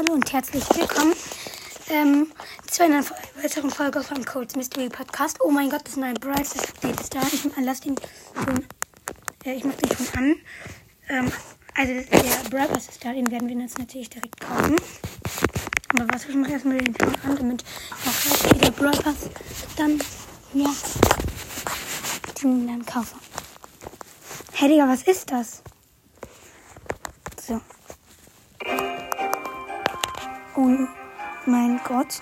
hallo und herzlich willkommen ähm, zu einer weiteren Folge von Codes Mystery Podcast. Oh mein Gott, das neue Brawl Update ist da. Ich lass den schon, äh, ich mach den schon an. Ähm, also der Brawl ist da, den werden wir uns natürlich direkt kaufen. Aber was ich mache erstmal den schon an, damit auch gleich der Brawl Pass dann ja den dann kaufe. Hey Digga, was ist das? So. Oh mein Gott.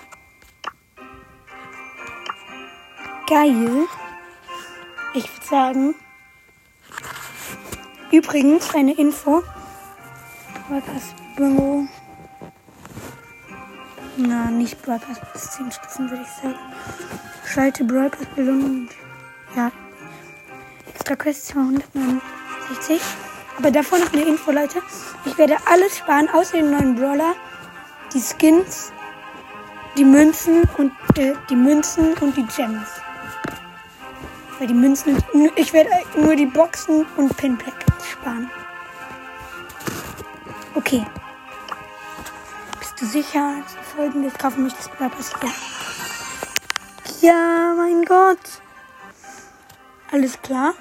Geil. Ich würde sagen. Übrigens, eine Info. Broadcast Bingo. Na, nicht Broadcast bis 10 Stufen, würde ich sagen. Schalte Broadcast Belohnung. Ja. Extra Quest 269. Aber davor noch eine Info, Leute. Ich werde alles sparen, außer den neuen Brawler die Skins, die Münzen und äh, die Münzen und die Gems. Weil die Münzen, ich werde nur die Boxen und Pinpack sparen. Okay. Bist du sicher, folgendes kaufen? Bleibt es ja. Ja, mein Gott. Alles klar.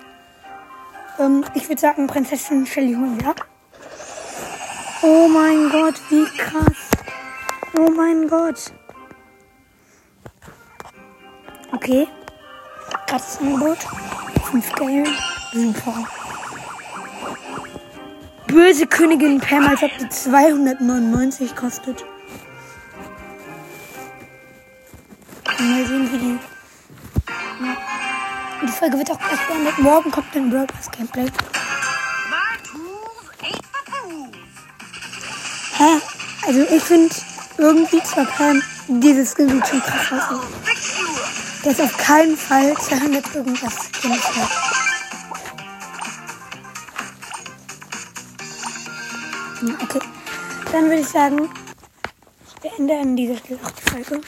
Ähm, ich würde sagen, Prinzessin Shelly holen wir ab. Oh mein Gott, wie krass. Oh mein Gott. Okay. Angebot. 5 Geld. Super. Böse Königin Pam, als ob die 299 kostet. Mal sehen, wie die. Ja. Die Folge wird auch gleich beendet. Morgen kommt ein Brawl Pass Gameplay. Hä? Also ich finde irgendwie zwar kein dieses Skin sieht schon krass aus. Der ist auf keinen Fall 200 irgendwas Skin Okay, dann würde ich sagen, ich beende an dieser Stelle auch die Folge.